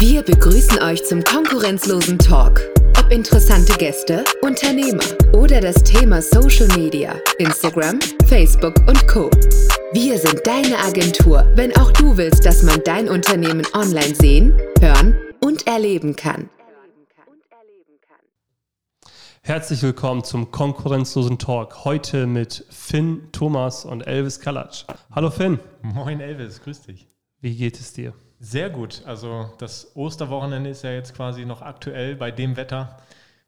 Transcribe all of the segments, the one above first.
Wir begrüßen euch zum konkurrenzlosen Talk. Ob interessante Gäste, Unternehmer oder das Thema Social Media, Instagram, Facebook und Co. Wir sind deine Agentur, wenn auch du willst, dass man dein Unternehmen online sehen, hören und erleben kann. Herzlich willkommen zum konkurrenzlosen Talk. Heute mit Finn, Thomas und Elvis Kalatsch. Hallo Finn. Moin Elvis, grüß dich. Wie geht es dir? Sehr gut. Also das Osterwochenende ist ja jetzt quasi noch aktuell bei dem Wetter.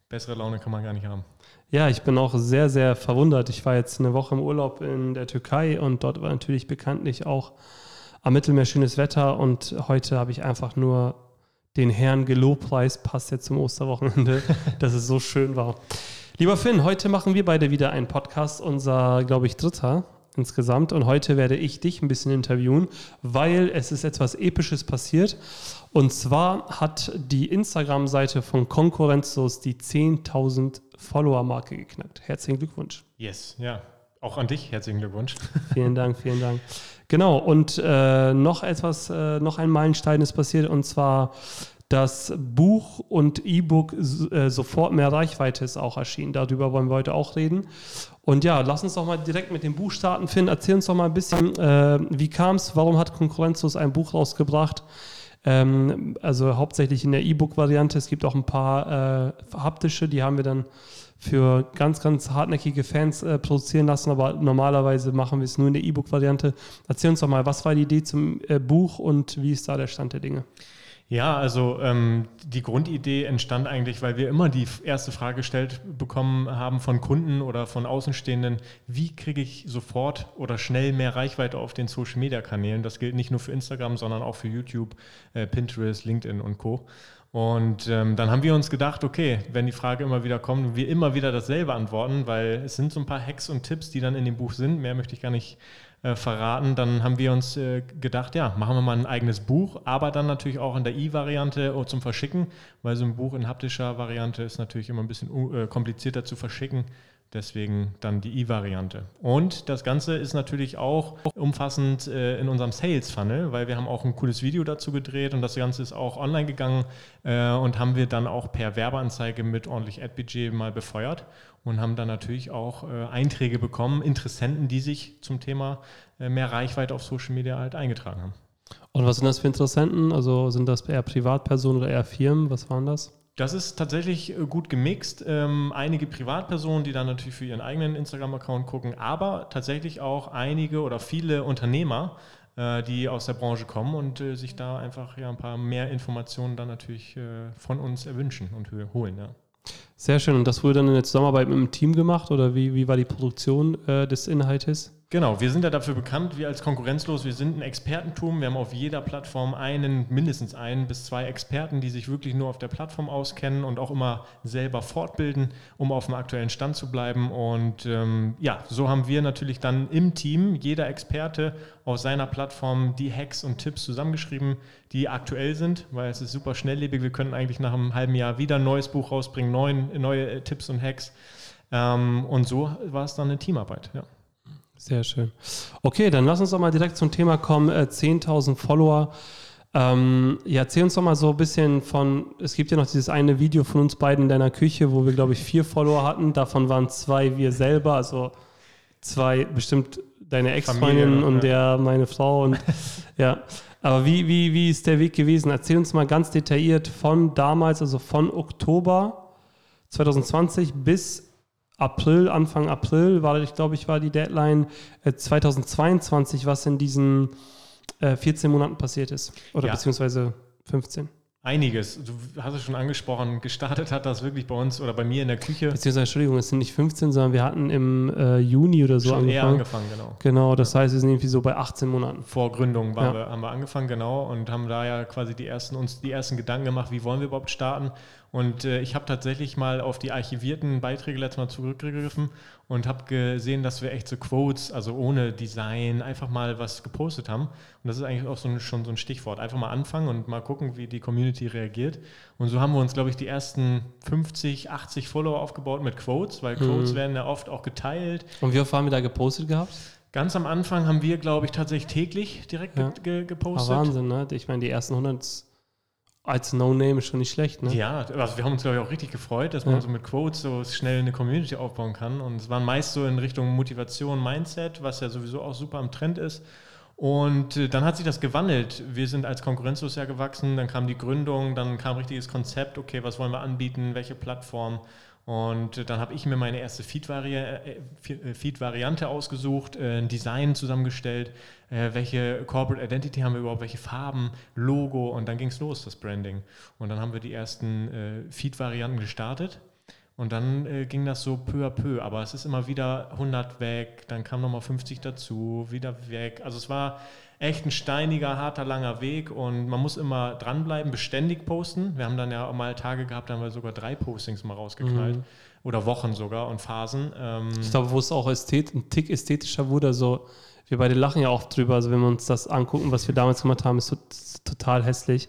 Bessere Laune kann man gar nicht haben. Ja, ich bin auch sehr, sehr verwundert. Ich war jetzt eine Woche im Urlaub in der Türkei und dort war natürlich bekanntlich auch am Mittelmeer schönes Wetter und heute habe ich einfach nur den Herrn gelobpreist, passt jetzt zum Osterwochenende, dass es so schön war. Lieber Finn, heute machen wir beide wieder einen Podcast, unser, glaube ich, dritter insgesamt. Und heute werde ich dich ein bisschen interviewen, weil es ist etwas Episches passiert. Und zwar hat die Instagram-Seite von Konkurrenzlos die 10.000 Follower-Marke geknackt. Herzlichen Glückwunsch. Yes, ja. Auch an dich herzlichen Glückwunsch. Vielen Dank, vielen Dank. Genau, und äh, noch etwas, äh, noch ein Meilenstein ist passiert, und zwar das Buch und E-Book äh, sofort mehr Reichweite ist auch erschienen. Darüber wollen wir heute auch reden. Und ja, lass uns doch mal direkt mit dem Buch starten. Finn, erzähl uns doch mal ein bisschen, äh, wie kam es, warum hat Konkurrenzlos ein Buch rausgebracht? Ähm, also hauptsächlich in der E-Book-Variante. Es gibt auch ein paar äh, haptische, die haben wir dann für ganz, ganz hartnäckige Fans äh, produzieren lassen, aber normalerweise machen wir es nur in der E-Book-Variante. Erzähl uns doch mal, was war die Idee zum äh, Buch und wie ist da der Stand der Dinge? Ja, also ähm, die Grundidee entstand eigentlich, weil wir immer die erste Frage gestellt bekommen haben von Kunden oder von Außenstehenden, wie kriege ich sofort oder schnell mehr Reichweite auf den Social-Media-Kanälen? Das gilt nicht nur für Instagram, sondern auch für YouTube, äh, Pinterest, LinkedIn und Co. Und ähm, dann haben wir uns gedacht, okay, wenn die Frage immer wieder kommt, wir immer wieder dasselbe antworten, weil es sind so ein paar Hacks und Tipps, die dann in dem Buch sind. Mehr möchte ich gar nicht äh, verraten. Dann haben wir uns äh, gedacht, ja, machen wir mal ein eigenes Buch, aber dann natürlich auch in der E-Variante oh, zum Verschicken, weil so ein Buch in haptischer Variante ist natürlich immer ein bisschen äh, komplizierter zu verschicken. Deswegen dann die E-Variante. Und das Ganze ist natürlich auch umfassend äh, in unserem Sales Funnel, weil wir haben auch ein cooles Video dazu gedreht und das Ganze ist auch online gegangen äh, und haben wir dann auch per Werbeanzeige mit ordentlich Ad-Budget mal befeuert und haben dann natürlich auch äh, Einträge bekommen, Interessenten, die sich zum Thema mehr Reichweite auf Social Media halt eingetragen haben. Und was sind das für Interessenten? Also sind das eher Privatpersonen oder eher Firmen? Was waren das? Das ist tatsächlich äh, gut gemixt. Ähm, einige Privatpersonen, die dann natürlich für ihren eigenen Instagram-Account gucken, aber tatsächlich auch einige oder viele Unternehmer, äh, die aus der Branche kommen und äh, sich da einfach ja, ein paar mehr Informationen dann natürlich äh, von uns erwünschen und holen. Ja. Sehr schön. Und das wurde dann in der Zusammenarbeit mit dem Team gemacht oder wie, wie war die Produktion äh, des Inhaltes? Genau, wir sind ja dafür bekannt, wir als konkurrenzlos, wir sind ein Expertentum. Wir haben auf jeder Plattform einen, mindestens einen bis zwei Experten, die sich wirklich nur auf der Plattform auskennen und auch immer selber fortbilden, um auf dem aktuellen Stand zu bleiben. Und ähm, ja, so haben wir natürlich dann im Team, jeder Experte aus seiner Plattform, die Hacks und Tipps zusammengeschrieben, die aktuell sind, weil es ist super schnelllebig. Wir können eigentlich nach einem halben Jahr wieder ein neues Buch rausbringen, neuen, neue äh, Tipps und Hacks. Ähm, und so war es dann eine Teamarbeit. Ja. Sehr schön. Okay, dann lass uns doch mal direkt zum Thema kommen. Äh, 10.000 Follower. Ähm, ja, erzähl uns doch mal so ein bisschen von, es gibt ja noch dieses eine Video von uns beiden in deiner Küche, wo wir, glaube ich, vier Follower hatten. Davon waren zwei wir selber, also zwei bestimmt deine Ex-Freundin und ja. der meine Frau und ja. Aber wie, wie, wie ist der Weg gewesen? Erzähl uns mal ganz detailliert von damals, also von Oktober 2020 bis April, Anfang April war, ich glaube ich, war die Deadline äh, 2022, was in diesen äh, 14 Monaten passiert ist. Oder ja. beziehungsweise 15. Einiges. Du hast es schon angesprochen, gestartet hat das wirklich bei uns oder bei mir in der Küche. Beziehungsweise, Entschuldigung, es sind nicht 15, sondern wir hatten im äh, Juni oder so schon angefangen. Eher angefangen, genau. Genau, das ja. heißt, wir sind irgendwie so bei 18 Monaten. Vor Gründung ja. wir, haben wir angefangen, genau, und haben da ja quasi die ersten, uns die ersten Gedanken gemacht, wie wollen wir überhaupt starten. Und äh, ich habe tatsächlich mal auf die archivierten Beiträge letztes Mal zurückgegriffen und habe gesehen, dass wir echt so Quotes, also ohne Design, einfach mal was gepostet haben. Und das ist eigentlich auch so ein, schon so ein Stichwort. Einfach mal anfangen und mal gucken, wie die Community reagiert. Und so haben wir uns, glaube ich, die ersten 50, 80 Follower aufgebaut mit Quotes, weil Quotes mhm. werden ja oft auch geteilt. Und wie oft haben wir da gepostet gehabt? Ganz am Anfang haben wir, glaube ich, tatsächlich täglich direkt ja. ge gepostet. Ah, Wahnsinn, ne? Ich meine, die ersten 100 als No-Name ist schon nicht schlecht, ne? Ja, also wir haben uns, glaube ich, auch richtig gefreut, dass man Ja. so mit Quotes so schnell eine Community aufbauen kann. Und es waren meist so in Richtung Motivation, Mindset, was ja sowieso auch super im Trend ist. Und äh, dann hat sich das gewandelt. Wir sind als konkurrenzlos ja gewachsen, dann kam die Gründung, dann kam richtiges Konzept, okay, was wollen wir anbieten, welche Plattform. Und dann habe ich mir meine erste äh, äh, Feed-Variante ausgesucht, äh, ein Design zusammengestellt, welche Corporate Identity haben wir überhaupt, welche Farben, Logo und dann ging es los, das Branding. Und dann haben wir die ersten Feed-Varianten gestartet und dann ging das so peu à peu, aber es ist immer wieder 100 weg, dann kam nochmal 50 dazu, wieder weg. Also es war echt ein steiniger, harter, langer Weg und man muss immer dranbleiben, beständig posten. Wir haben dann ja mal Tage gehabt, da haben wir sogar drei Postings mal rausgeknallt Mhm. oder Wochen sogar und Phasen. Ähm, Ich glaube, wo es auch ästhet, ein Tick ästhetischer wurde, also wir beide lachen ja auch drüber, also wenn wir uns das angucken, was wir damals gemacht haben, ist total hässlich.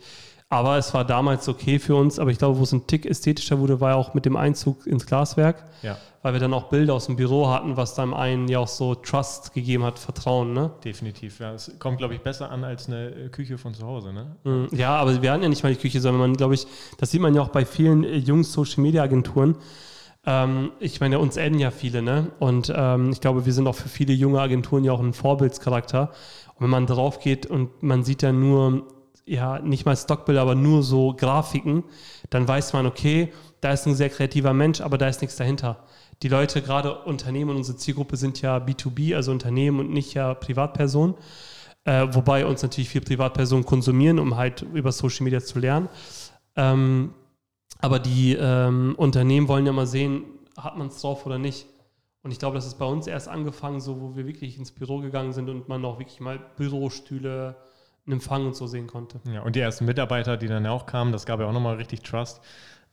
Aber es war damals okay für uns, aber ich glaube, wo es ein Tick ästhetischer wurde, war ja auch mit dem Einzug ins Glaswerk, ja, weil wir dann auch Bilder aus dem Büro hatten, was dann einen ja auch so Trust gegeben hat, Vertrauen, ne? definitiv. Ja. Es kommt, glaube ich, besser an als eine äh, Küche von zu Hause. Ne? Mhm. Ja, aber wir hatten ja nicht mal die Küche, sondern man, glaube ich, das sieht man ja auch bei vielen äh, jungen Social-Media-Agenturen. Ähm, ich meine, uns adden ja viele, ne? Und ähm, ich glaube, wir sind auch für viele junge Agenturen ja auch ein Vorbildscharakter. Und wenn man drauf geht und man sieht dann nur, ja, nicht mal Stockbilder, aber nur so Grafiken, dann weiß man, okay, da ist ein sehr kreativer Mensch, aber da ist nichts dahinter. Die Leute, gerade Unternehmen und unsere Zielgruppe sind ja B2B, also Unternehmen und nicht ja Privatpersonen. Äh, wobei uns natürlich viele Privatpersonen konsumieren, um halt über Social Media zu lernen. Ähm, aber die ähm, Unternehmen wollen ja mal sehen, hat man es drauf oder nicht. Und ich glaube, das ist bei uns erst angefangen, so wo wir wirklich ins Büro gegangen sind und man auch wirklich mal Bürostühle, einen Empfang und so sehen konnte. Ja, und die ersten Mitarbeiter, die dann auch kamen, das gab ja auch nochmal richtig Trust.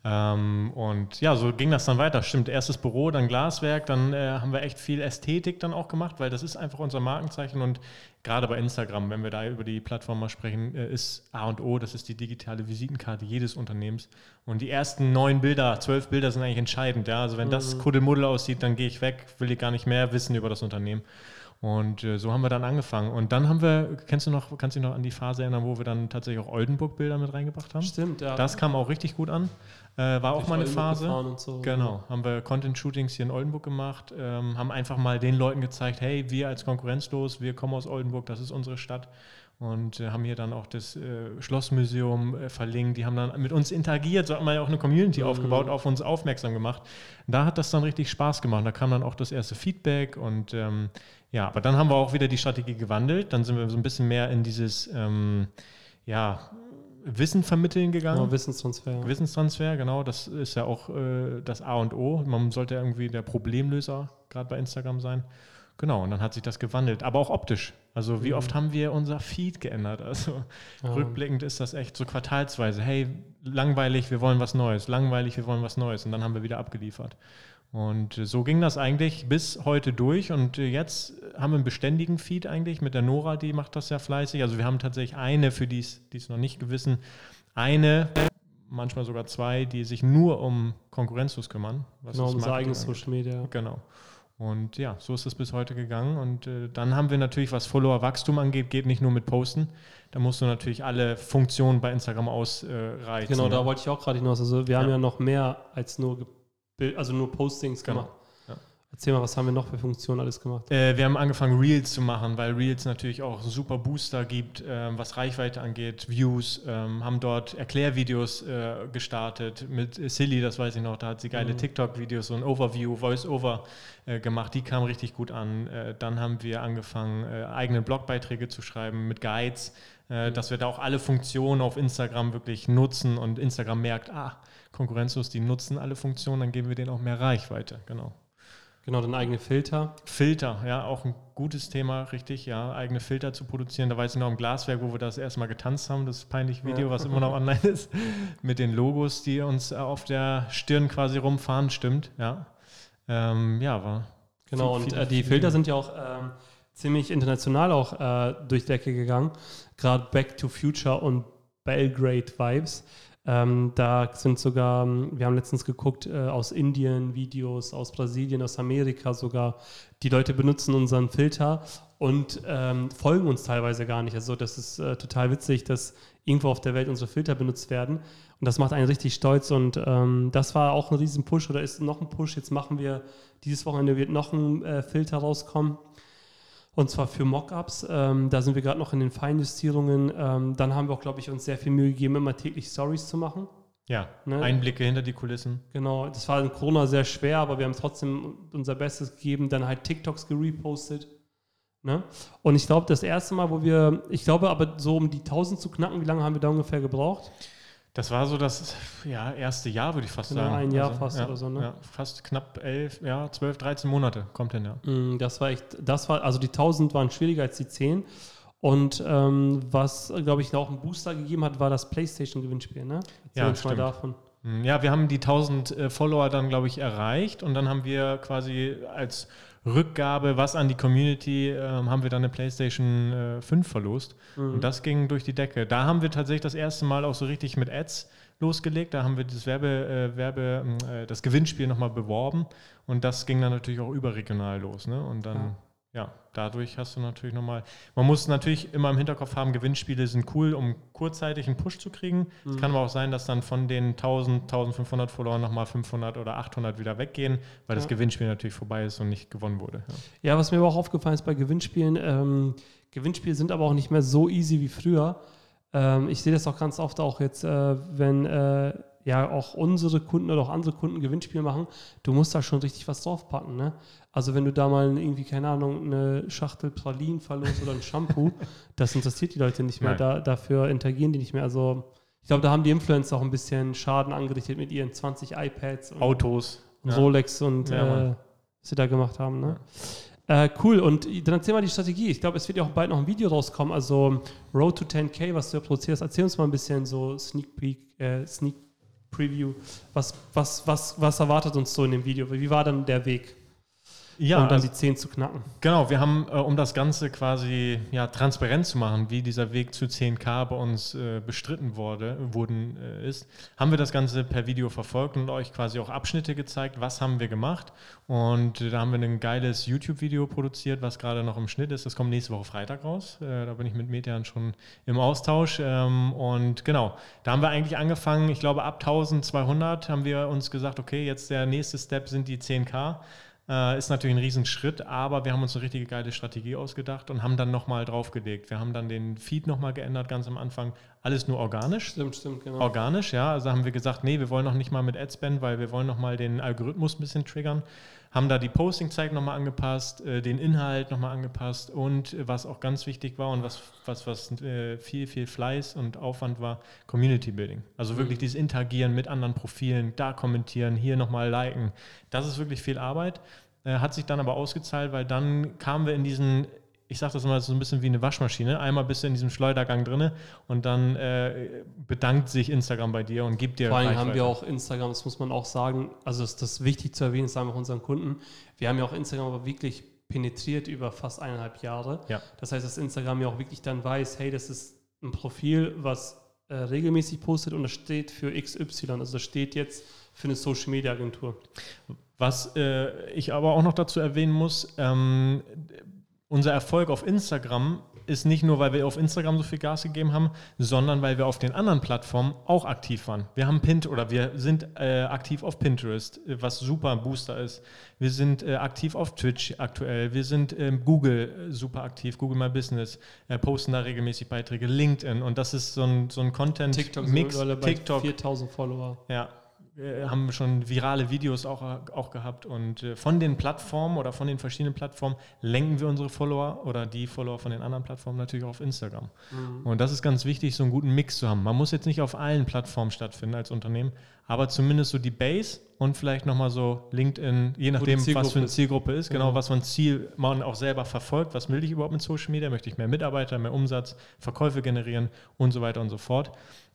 Ähm, und ja, so ging das dann weiter. Stimmt, erstes Büro, dann Glaswerk, dann äh, haben wir echt viel Ästhetik dann auch gemacht, weil das ist einfach unser Markenzeichen und gerade bei Instagram, wenn wir da über die Plattform mal sprechen, äh, ist A und O, das ist die digitale Visitenkarte jedes Unternehmens. Und die ersten neun Bilder, zwölf Bilder sind eigentlich entscheidend. Ja? Also wenn das Kuddelmuddel aussieht, dann gehe ich weg, will ich gar nicht mehr wissen über das Unternehmen. Und äh, so haben wir dann angefangen. Und dann haben wir, kennst du noch, kannst du dich noch an die Phase erinnern, wo wir dann tatsächlich auch Oldenburg-Bilder mit reingebracht haben? Stimmt, ja. Das kam auch richtig gut an. Äh, war auch mal eine Phase. so. Genau, haben wir Content-Shootings hier in Oldenburg gemacht, ähm, haben einfach mal den Leuten gezeigt, hey, wir als konkurrenzlos, wir kommen aus Oldenburg, das ist unsere Stadt. Und äh, haben hier dann auch das äh, Schlossmuseum äh, verlinkt. Die haben dann mit uns interagiert, so hat man ja auch eine Community aufgebaut, auf uns aufmerksam gemacht. Da hat das dann richtig Spaß gemacht. Da kam dann auch das erste Feedback und ähm, ja, aber dann haben wir auch wieder die Strategie gewandelt. Dann sind wir so ein bisschen mehr in dieses ähm, ja, Wissen vermitteln gegangen. Genau, Wissenstransfer. Wissenstransfer, genau, das ist ja auch äh, das A und O. Man sollte irgendwie der Problemlöser gerade bei Instagram sein. Genau, und dann hat sich das gewandelt, aber auch optisch. Also wie oft haben wir unser Feed geändert? Also Ja. rückblickend ist das echt so quartalsweise. Hey, langweilig, wir wollen was Neues. Langweilig, wir wollen was Neues. Und dann haben wir wieder abgeliefert. Und so ging das eigentlich bis heute durch. Und jetzt haben wir einen beständigen Feed eigentlich mit der Nora, die macht das sehr fleißig. Also wir haben tatsächlich eine, für die es noch nicht gewissen, eine, manchmal sogar zwei, die sich nur um Konkurrenzlos kümmern. was Genau, das Marketing eigenes angeht. Social Media. Genau. Und ja, so ist es bis heute gegangen. Und äh, dann haben wir natürlich, was Follower-Wachstum angeht, geht nicht nur mit Posten. Da musst du natürlich alle Funktionen bei Instagram ausreizen. Genau, da ne? wollte ich auch gerade hinaus. Also wir haben Ja. ja noch mehr als nur, also nur Postings Genau. gemacht. Erzähl mal, was haben wir noch für Funktionen alles gemacht? Äh, wir haben angefangen, Reels zu machen, weil Reels natürlich auch super Booster gibt, ähm, was Reichweite angeht, Views, ähm, haben dort Erklärvideos äh, gestartet mit äh, Silly, das weiß ich noch, da hat sie geile Mhm. TikTok-Videos, so ein Overview, Voice-Over äh, gemacht, die kamen richtig gut an. Äh, dann haben wir angefangen, äh, eigene Blogbeiträge zu schreiben mit Guides, äh, dass wir da auch alle Funktionen auf Instagram wirklich nutzen und Instagram merkt, ah, konkurrenzlos, die nutzen alle Funktionen, dann geben wir denen auch mehr Reichweite, genau. Genau, dann eigene Filter. Filter, ja, auch ein gutes Thema, richtig, ja, eigene Filter zu produzieren. Da weiß ich noch im Glaswerk, wo wir das erstmal getanzt haben, das peinliche Video, Ja. was immer noch online ist, mit den Logos, die uns äh, auf der Stirn quasi rumfahren, stimmt, ja. Ähm, ja, war. Genau, viel- und viele- äh, die Filter sind ja auch ähm, ziemlich international auch äh, durch die Decke gegangen. Gerade Back to Future und Belgrade Vibes. Ähm, da sind sogar, wir haben letztens geguckt, äh, aus Indien Videos, aus Brasilien, aus Amerika sogar. Die Leute benutzen unseren Filter und ähm, folgen uns teilweise gar nicht. Also das ist äh, total witzig, dass irgendwo auf der Welt unsere Filter benutzt werden. Und das macht einen richtig stolz. Und ähm, das war auch ein riesen Push oder ist noch ein Push. Jetzt machen wir, dieses Wochenende wird noch ein äh, Filter rauskommen. Und zwar für Mockups. Ähm, da sind wir gerade noch in den Feinjustierungen. Ähm, dann haben wir auch, glaube ich, uns sehr viel Mühe gegeben, immer täglich Stories zu machen. Ja, ne? Einblicke hinter die Kulissen. Genau, das war in Corona sehr schwer, aber wir haben trotzdem unser Bestes gegeben, dann halt TikToks gerepostet. Ne? Und ich glaube, das erste Mal, wo wir, ich glaube aber so um die 1000 zu knacken, wie lange haben wir da ungefähr gebraucht? Das war so das ja, erste Jahr, würde ich fast genau, sagen. Ein Jahr also, fast ja, oder so, ne? Ja, fast knapp elf, ja, zwölf, 13 Monate kommt hin, ja. Mm, das war echt, das war, also die 1000 waren schwieriger als die 10. Und ähm, was, glaube ich, auch einen Booster gegeben hat, war das PlayStation-Gewinnspiel, ne? Erzähl ja, uns mal davon. Mm, ja, wir haben die 1000 äh, Follower dann, glaube ich, erreicht und dann haben wir quasi als Rückgabe, was an die Community, äh, haben wir dann eine PlayStation äh, 5 verlost. Mhm. Und das ging durch die Decke. Da haben wir tatsächlich das erste Mal auch so richtig mit Ads losgelegt. Da haben wir das Werbe, äh, Werbe äh, das Gewinnspiel nochmal beworben. Und das ging dann natürlich auch überregional los. Ne? Und dann. Ja ja, dadurch hast du natürlich nochmal. Man muss natürlich immer im Hinterkopf haben, Gewinnspiele sind cool, um kurzzeitig einen Push zu kriegen. Es mhm. kann aber auch sein, dass dann von den 1000, 1500 Followern nochmal 500 oder 800 wieder weggehen, weil ja. das Gewinnspiel natürlich vorbei ist und nicht gewonnen wurde. Ja, ja was mir aber auch aufgefallen ist bei Gewinnspielen, ähm, Gewinnspiele sind aber auch nicht mehr so easy wie früher. Ähm, ich sehe das auch ganz oft auch jetzt, äh, wenn. Äh, ja auch unsere Kunden oder auch andere Kunden Gewinnspiel machen, du musst da schon richtig was draufpacken. Ne? Also wenn du da mal irgendwie, keine Ahnung, eine Schachtel Pralinen verlost oder ein Shampoo, das interessiert die Leute nicht mehr. Da, dafür interagieren die nicht mehr. Also ich glaube, da haben die Influencer auch ein bisschen Schaden angerichtet mit ihren 20 iPads. Und Autos. Und ja. Rolex und ja, äh, was sie da gemacht haben. Ne? Ja. Äh, cool, und dann erzähl mal die Strategie. Ich glaube, es wird ja auch bald noch ein Video rauskommen, also Road to 10K, was du ja produzierst. Erzähl uns mal ein bisschen so Sneak Peek, äh, Sneak Preview. Was, was, was, was erwartet uns so in dem Video? Wie war dann der Weg? Ja, um dann die 10 zu knacken. Genau, wir haben, äh, um das Ganze quasi ja, transparent zu machen, wie dieser Weg zu 10K bei uns äh, bestritten wurde, wurden, äh, ist, haben wir das Ganze per Video verfolgt und euch quasi auch Abschnitte gezeigt, was haben wir gemacht. Und da haben wir ein geiles YouTube-Video produziert, was gerade noch im Schnitt ist. Das kommt nächste Woche Freitag raus. Da bin ich mit Median schon im Austausch. Ähm, und genau, da haben wir eigentlich angefangen, ich glaube ab 1200 haben wir uns gesagt, okay, jetzt der nächste Step sind die 10K. Äh, ist natürlich ein Riesenschritt, aber wir haben uns eine richtige geile Strategie ausgedacht und haben dann nochmal draufgelegt. Wir haben dann den Feed nochmal geändert, ganz am Anfang. Alles nur organisch. Stimmt, stimmt, genau. Organisch, ja. Also haben wir gesagt, nee, wir wollen noch nicht mal mit Adspend, weil wir wollen nochmal den Algorithmus ein bisschen triggern. Haben da die Posting-Zeit nochmal angepasst, äh, den Inhalt nochmal angepasst und äh, was auch ganz wichtig war und was, was, was äh, viel, viel Fleiß und Aufwand war, Community Building. Also wirklich mhm. dieses Interagieren mit anderen Profilen, da kommentieren, hier nochmal liken. Das ist wirklich viel Arbeit. Hat sich dann aber ausgezahlt, weil dann kamen wir in diesen, ich sage das immer so ein bisschen wie eine Waschmaschine, einmal bist du in diesem Schleudergang drin und dann äh, bedankt sich Instagram bei dir und gibt dir. Vor allem haben wir auch Instagram, das muss man auch sagen, also ist das wichtig zu erwähnen, das sagen wir auch unseren Kunden. Wir haben ja auch Instagram aber wirklich penetriert über fast eineinhalb Jahre. Ja. Das heißt, dass Instagram ja auch wirklich dann weiß, hey, das ist ein Profil, was äh, regelmäßig postet und das steht für XY. Also das steht jetzt für eine Social Media Agentur. Was äh, ich aber auch noch dazu erwähnen muss, ähm, unser Erfolg auf Instagram ist nicht nur, weil wir auf Instagram so viel Gas gegeben haben, sondern weil wir auf den anderen Plattformen auch aktiv waren. Wir haben Pint oder wir sind äh, aktiv auf Pinterest, was super ein Booster ist. Wir sind äh, aktiv auf Twitch aktuell. Wir sind ähm, Google äh, super aktiv, Google My Business, äh, posten da regelmäßig Beiträge, LinkedIn und das ist so ein, so ein Content-Mix. TikTok, TikTok 4000 Follower. Ja, äh, haben schon virale Videos auch, auch gehabt und äh, von den Plattformen oder von den verschiedenen Plattformen lenken wir unsere Follower oder die Follower von den anderen Plattformen natürlich auf Instagram. Mhm. Und das ist ganz wichtig, so einen guten Mix zu haben. Man muss jetzt nicht auf allen Plattformen stattfinden als Unternehmen, aber zumindest so die Base und vielleicht nochmal so LinkedIn, je nachdem, was für eine Zielgruppe ist, genau, mhm. was ein Ziel man auch selber verfolgt, was will ich überhaupt mit Social Media, möchte ich mehr Mitarbeiter, mehr Umsatz, Verkäufe generieren und so weiter und so fort.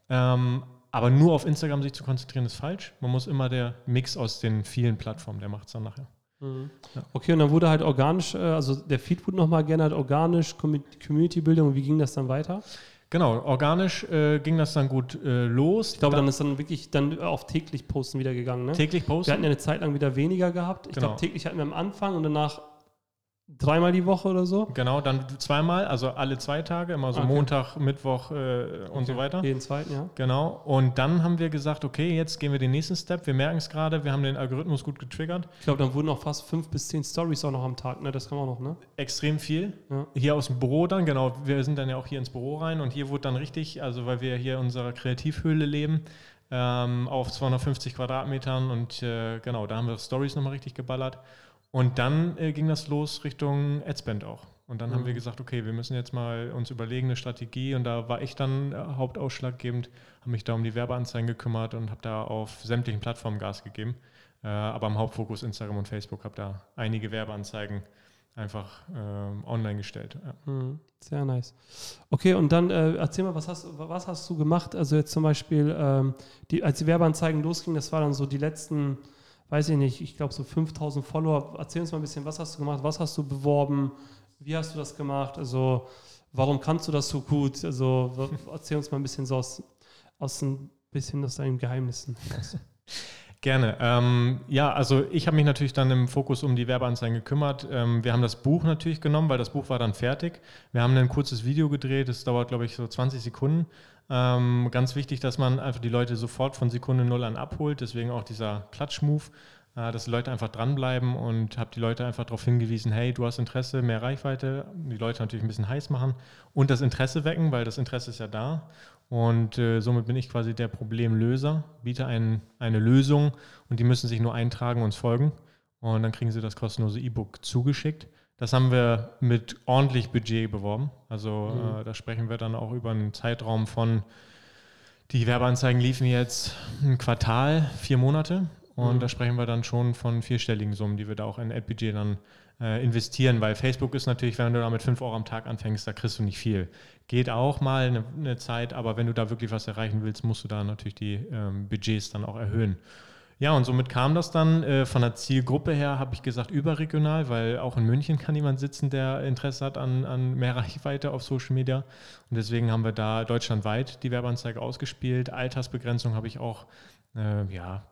Ähm, aber nur auf Instagram sich zu konzentrieren, ist falsch. Man muss immer der Mix aus den vielen Plattformen, der macht es dann nachher. Mhm. Ja. Okay, und dann wurde halt organisch, äh, also der Feed wurde nochmal geändert, organisch, Community-Bildung. Wie ging das dann weiter? Genau, organisch äh, ging das dann gut äh, los. Ich glaube, dann ist dann wirklich dann auf täglich Posten wieder gegangen. Ne? Täglich Posten. Wir hatten ja eine Zeit lang wieder weniger gehabt. Ich genau. glaube, täglich hatten wir am Anfang und danach Dreimal die Woche oder so? Genau, dann zweimal, also alle zwei Tage, immer so Okay. Montag, Mittwoch äh, und so weiter. Jeden zweiten, ja. Genau. Und dann haben wir gesagt, okay, jetzt gehen wir den nächsten Step. Wir merken es gerade, wir haben den Algorithmus gut getriggert. Ich glaube, dann wurden auch fast fünf bis zehn Stories auch noch am Tag, ne? Das kann man auch noch, ne? Extrem viel. Ja. Hier aus dem Büro dann, genau. Wir sind dann ja auch hier ins Büro rein und hier wurde dann richtig, also weil wir hier in unserer Kreativhöhle leben, ähm, auf 250 Quadratmetern und äh, genau, da haben wir Stories nochmal richtig geballert. Und dann äh, ging das los Richtung Adspend auch. Und dann haben Mhm. wir gesagt, okay, wir müssen jetzt mal uns überlegen, eine Strategie. Und da war ich dann äh, hauptausschlaggebend, habe mich da um die Werbeanzeigen gekümmert und habe da auf sämtlichen Plattformen Gas gegeben. Äh, aber im Hauptfokus Instagram und Facebook habe da einige Werbeanzeigen einfach ähm, online gestellt. Ja. Mhm. Sehr nice. Okay, und dann äh, erzähl mal, was hast, was hast du gemacht? Also jetzt zum Beispiel, ähm, die, als die Werbeanzeigen losgingen, das war dann so die letzten, weiß ich nicht, ich glaube so 5000 Follower. Erzähl uns mal ein bisschen, was hast du gemacht? Was hast du beworben? Wie hast du das gemacht? Also warum kannst du das so gut? Also erzähl uns mal ein bisschen so aus, aus ein bisschen aus deinen Geheimnissen. Gerne. Ähm, ja, also ich habe mich natürlich dann im Fokus um die Werbeanzeigen gekümmert. Ähm, wir haben das Buch natürlich genommen, weil das Buch war dann fertig. Wir haben ein kurzes Video gedreht, das dauert, glaube ich, so 20 Sekunden. Ähm, ganz wichtig, dass man einfach die Leute sofort von Sekunde Null an abholt, deswegen auch dieser Klatsch-Move, äh, dass die Leute einfach dranbleiben und habe die Leute einfach darauf hingewiesen, hey, du hast Interesse, mehr Reichweite, die Leute natürlich ein bisschen heiß machen und das Interesse wecken, weil das Interesse ist ja da. Und äh, somit bin ich quasi der Problemlöser, biete ein, eine Lösung und die müssen sich nur eintragen und uns folgen. Und dann kriegen sie das kostenlose E-Book zugeschickt. Das haben wir mit ordentlich Budget beworben. Also äh, da sprechen wir dann auch über einen Zeitraum von, die Werbeanzeigen liefen jetzt ein Quartal, vier Monate. Und Mhm. da sprechen wir dann schon von vierstelligen Summen, die wir da auch in Ad-Budget dann äh, investieren, weil Facebook ist natürlich, wenn du da mit 5 Euro am Tag anfängst, da kriegst du nicht viel. Geht auch mal eine, eine Zeit, aber wenn du da wirklich was erreichen willst, musst du da natürlich die ähm, Budgets dann auch erhöhen. Ja, und somit kam das dann. Äh, von der Zielgruppe her habe ich gesagt überregional, weil auch in München kann jemand sitzen, der Interesse hat an, an mehr Reichweite auf Social Media. Und deswegen haben wir da deutschlandweit die Werbeanzeige ausgespielt. Altersbegrenzung habe ich auch, äh, ja,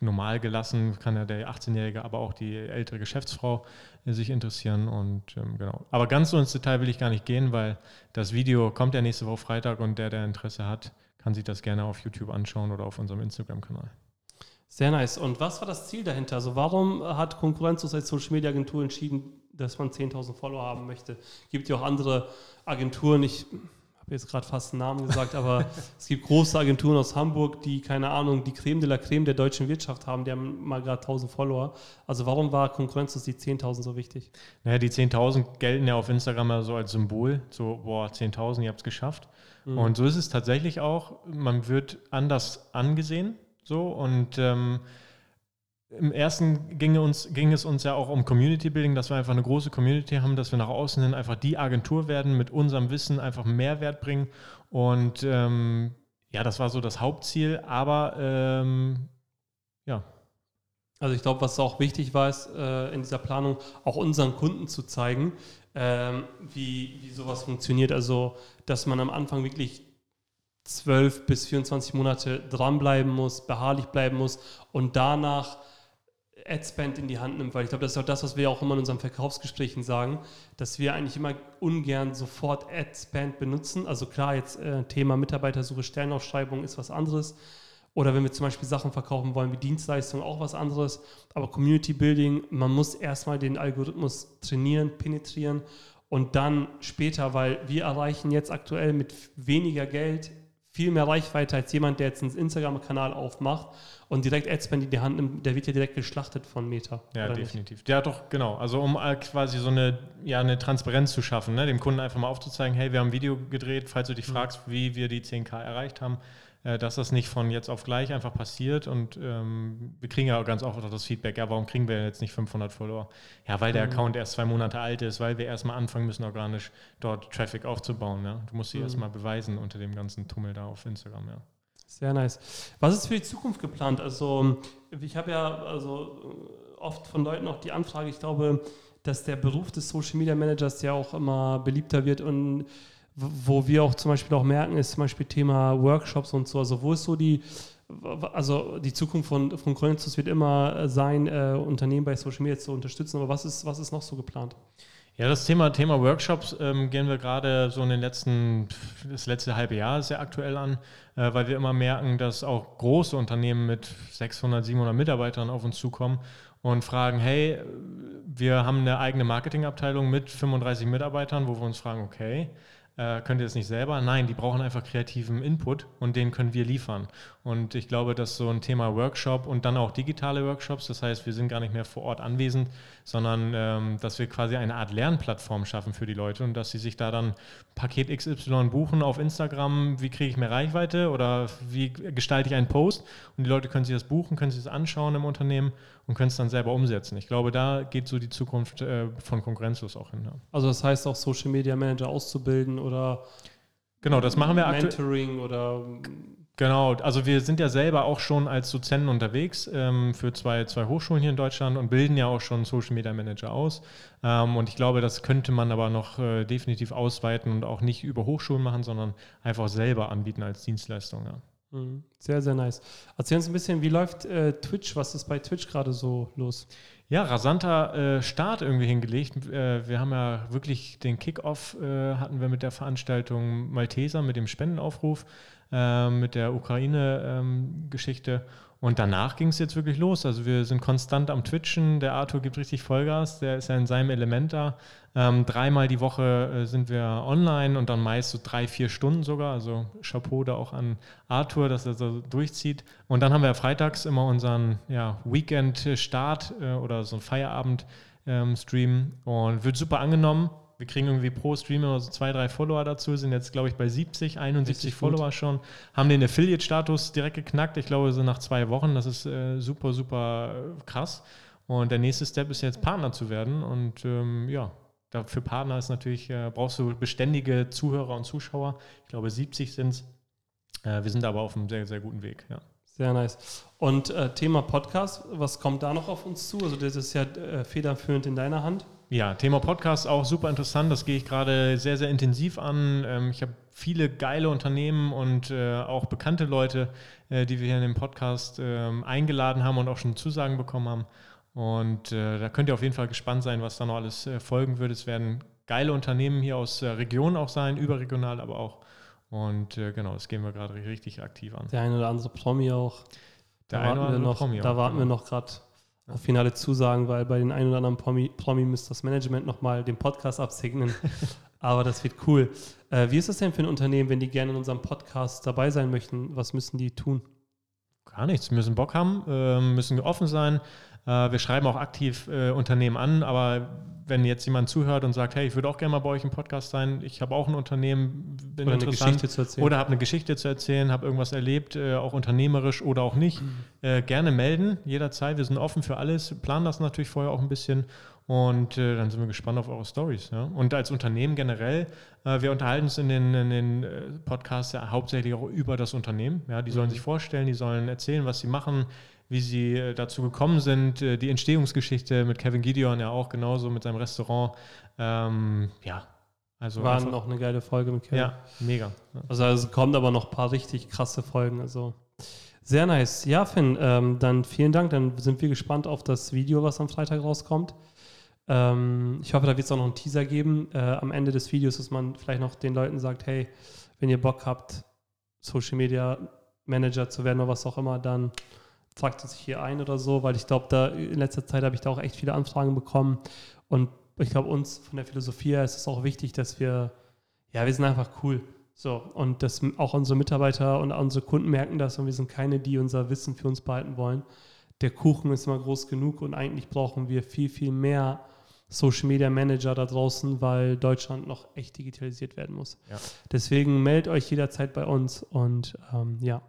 normal gelassen, kann ja der 18-Jährige, aber auch die ältere Geschäftsfrau äh, sich interessieren und ähm, genau. Aber ganz so ins Detail will ich gar nicht gehen, weil das Video kommt ja nächste Woche Freitag und der, der Interesse hat, kann sich das gerne auf YouTube anschauen oder auf unserem Instagram-Kanal. Sehr nice. Und was war das Ziel dahinter? Also warum hat Konkurrenz als Social Media Agentur entschieden, dass man 10.000 Follower haben möchte? Gibt ja auch andere Agenturen. Ich habe jetzt gerade fast einen Namen gesagt, aber es gibt große Agenturen aus Hamburg, die keine Ahnung, die Creme de la Creme der deutschen Wirtschaft haben. Die haben mal gerade 1.000 Follower. Also warum war Konkurrenz die 10.000 so wichtig? Naja, die 10.000 gelten ja auf Instagram ja so als Symbol, so, boah, 10.000, ihr habt es geschafft. Und so ist es tatsächlich auch. Man wird anders angesehen, so, und ähm, im ersten ging, uns, ging es uns ja auch um Community Building, dass wir einfach eine große Community haben, dass wir nach außen hin einfach die Agentur werden, mit unserem Wissen einfach Mehrwert bringen. Und ähm, ja, das war so das Hauptziel, aber ähm, ja, Also ich glaube, was auch wichtig war, ist äh, in dieser Planung auch unseren Kunden zu zeigen, ähm, wie, wie sowas funktioniert. Also, dass man am Anfang wirklich 12 bis 24 Monate dranbleiben muss, beharrlich bleiben muss und danach Adspend in die Hand nimmt, weil ich glaube, das ist auch das, was wir auch immer in unseren Verkaufsgesprächen sagen, dass wir eigentlich immer ungern sofort Adspend benutzen. Also klar, jetzt äh, Thema Mitarbeitersuche, Stellenausschreibung ist was anderes. Oder wenn wir zum Beispiel Sachen verkaufen wollen wie Dienstleistungen, auch was anderes. Aber Community Building, man muss erstmal den Algorithmus trainieren, penetrieren und dann später, weil wir erreichen jetzt aktuell mit weniger Geld viel mehr Reichweite als jemand, der jetzt einen Instagram-Kanal aufmacht und direkt Adspend in die Hand nimmt, der wird ja direkt geschlachtet von Meta. Ja, oder nicht? definitiv. Ja, doch, genau. Also um äh, quasi so eine, ja, eine Transparenz zu schaffen, ne? dem Kunden einfach mal aufzuzeigen, hey, wir haben ein Video gedreht, falls du dich Mhm. fragst, wie wir die 10K erreicht haben, dass das nicht von jetzt auf gleich einfach passiert und ähm, wir kriegen ja auch ganz oft auch das Feedback, ja, warum kriegen wir jetzt nicht 500 Follower? Ja, weil der Mhm. Account erst zwei Monate alt ist, weil wir erstmal anfangen müssen, organisch dort Traffic aufzubauen. Ja? Du musst sie Mhm. erstmal beweisen unter dem ganzen Tummel da auf Instagram, ja. Sehr nice. Was ist für die Zukunft geplant? Also, ich habe ja also äh, oft von Leuten auch die Anfrage, ich glaube, dass der Beruf des Social Media Managers ja auch immer beliebter wird und wo wir auch zum Beispiel auch merken, ist zum Beispiel Thema Workshops und so. Also, wo ist so die, also die Zukunft von, von Konkurrenz wird immer sein, äh, Unternehmen bei Social Media zu unterstützen, aber was ist, was ist noch so geplant? Ja, das Thema, Thema Workshops ähm, gehen wir gerade so in den letzten, das letzte halbe Jahr sehr aktuell an, äh, weil wir immer merken, dass auch große Unternehmen mit 600, 700 Mitarbeitern auf uns zukommen und fragen, hey, wir haben eine eigene Marketingabteilung mit 35 Mitarbeitern, wo wir uns fragen, okay, äh, könnt ihr das nicht selber? Nein, die brauchen einfach kreativen Input und den können wir liefern. Und ich glaube, dass so ein Thema Workshop und dann auch digitale Workshops, das heißt, wir sind gar nicht mehr vor Ort anwesend, sondern ähm, dass wir quasi eine Art Lernplattform schaffen für die Leute und dass sie sich da dann Paket XY buchen auf Instagram, wie kriege ich mehr Reichweite oder wie gestalte ich einen Post und die Leute können sich das buchen, können sich das anschauen im Unternehmen und können es dann selber umsetzen. Ich glaube, da geht so die Zukunft äh, von konkurrenzlos auch hin. Ja. Also das heißt auch Social Media Manager auszubilden oder Genau, das machen wir aktuell. Mentoring oder Genau, also wir sind ja selber auch schon als Dozenten unterwegs ähm, für zwei, zwei Hochschulen hier in Deutschland und bilden ja auch schon Social Media Manager aus. Ähm, und ich glaube, das könnte man aber noch äh, definitiv ausweiten und auch nicht über Hochschulen machen, sondern einfach selber anbieten als Dienstleistung. Ja. Mhm. Sehr, sehr nice. Erzähl uns ein bisschen, wie läuft äh, Twitch? Was ist bei Twitch gerade so los? Ja, rasanter äh, Start irgendwie hingelegt. Äh, wir haben ja wirklich den Kickoff äh, hatten wir mit der Veranstaltung Malteser mit dem Spendenaufruf, äh, mit der Ukraine-Geschichte. Und danach ging es jetzt wirklich los. Also wir sind konstant am Twitchen. Der Arthur gibt richtig Vollgas. Der ist ja in seinem Element da. Ähm, dreimal die Woche äh, sind wir online und dann meist so drei, vier Stunden sogar. Also Chapeau da auch an Arthur, dass er so durchzieht. Und dann haben wir freitags immer unseren ja, Weekend-Start äh, oder so einen Feierabend-Stream ähm, und wird super angenommen. Wir kriegen irgendwie pro Stream immer so zwei, drei Follower dazu, sind jetzt, glaube ich, bei 70, 71 Richtig Follower gut. schon. Haben den Affiliate-Status direkt geknackt, ich glaube, so nach zwei Wochen. Das ist äh, super, super äh, krass. Und der nächste Step ist jetzt Partner zu werden. Und ähm, ja, für Partner ist natürlich, äh, brauchst du beständige Zuhörer und Zuschauer. Ich glaube, 70 sind es. Wir sind aber auf einem sehr, sehr guten Weg, ja. Sehr nice. Und äh, Thema Podcast, was kommt da noch auf uns zu? Also das ist ja äh, federführend in deiner Hand. Ja, Thema Podcast auch super interessant. Das gehe ich gerade sehr, sehr intensiv an. Ähm, ich habe viele geile Unternehmen und äh, auch bekannte Leute, äh, die wir hier in dem Podcast ähm, eingeladen haben und auch schon Zusagen bekommen haben. Und äh, da könnt ihr auf jeden Fall gespannt sein, was da noch alles folgen wird. Es werden geile Unternehmen hier aus der Region auch sein, überregional aber auch. Und genau, das gehen wir gerade richtig aktiv an. Der eine oder andere Promi auch. Der da eine oder andere noch, Promi Da warten genau. wir noch gerade auf finale Zusagen, weil bei den ein oder anderen Promi, Promi müsste das Management nochmal den Podcast absegnen. Aber das wird cool. Äh, wie ist das denn für ein Unternehmen, wenn die gerne in unserem Podcast dabei sein möchten? Was müssen die tun? Gar nichts. Wir müssen Bock haben, äh, müssen offen sein. Äh, wir schreiben auch aktiv äh, Unternehmen an, aber wenn jetzt jemand zuhört und sagt, hey, ich würde auch gerne mal bei euch im Podcast sein, ich habe auch ein Unternehmen, bin oder interessant eine Geschichte zu erzählen. oder habe eine Geschichte zu erzählen, habe irgendwas erlebt, äh, auch unternehmerisch oder auch nicht, mhm. gerne melden, jederzeit. Wir sind offen für alles, planen das natürlich vorher auch ein bisschen und äh, dann sind wir gespannt auf eure Stories. Ja? Und als Unternehmen generell, äh, wir unterhalten uns in den, in den äh, Podcasts ja hauptsächlich auch über das Unternehmen. Ja? Die sollen mhm. sich vorstellen, die sollen erzählen, was sie machen, wie sie äh, dazu gekommen sind, äh, die Entstehungsgeschichte mit Kevin Gideon ja auch genauso mit seinem Restaurant. Ähm, ja, also war noch eine geile Folge mit Kevin. Ja, mega. Also, also kommen aber noch ein paar richtig krasse Folgen. Also sehr nice. Ja, Finn, ähm, dann vielen Dank. Dann sind wir gespannt auf das Video, was am Freitag rauskommt. Ähm, ich hoffe, da wird es auch noch einen Teaser geben äh, am Ende des Videos, dass man vielleicht noch den Leuten sagt, hey, wenn ihr Bock habt, Social Media Manager zu werden oder was auch immer, dann tragt sich hier ein oder so, weil ich glaube, da in letzter Zeit habe ich da auch echt viele Anfragen bekommen. Und ich glaube, uns von der Philosophie her ist es auch wichtig, dass wir, ja, wir sind einfach cool. So, und dass auch unsere Mitarbeiter und unsere Kunden merken das und wir sind keine, die unser Wissen für uns behalten wollen. Der Kuchen ist immer groß genug und eigentlich brauchen wir viel, viel mehr Social Media Manager da draußen, weil Deutschland noch echt digitalisiert werden muss. Ja. Deswegen meldet euch jederzeit bei uns und ähm, ja.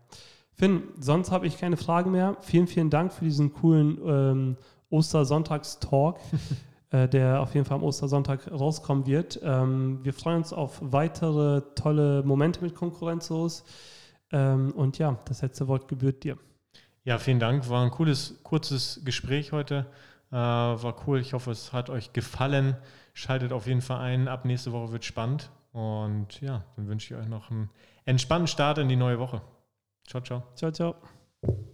Finn, sonst habe ich keine Fragen mehr. Vielen, vielen Dank für diesen coolen ähm, Ostersonntagstalk, äh, der auf jeden Fall am Ostersonntag rauskommen wird. Ähm, wir freuen uns auf weitere tolle Momente mit Konkurrenzlos. Ähm, und ja, das letzte Wort gebührt dir. Ja, vielen Dank. War ein cooles, kurzes Gespräch heute. Äh, war cool. Ich hoffe, es hat euch gefallen. Schaltet auf jeden Fall ein. Ab nächste Woche wird spannend. Und ja, dann wünsche ich euch noch einen entspannten Start in die neue Woche. Ciao, ciao. Ciao, ciao. Ciao.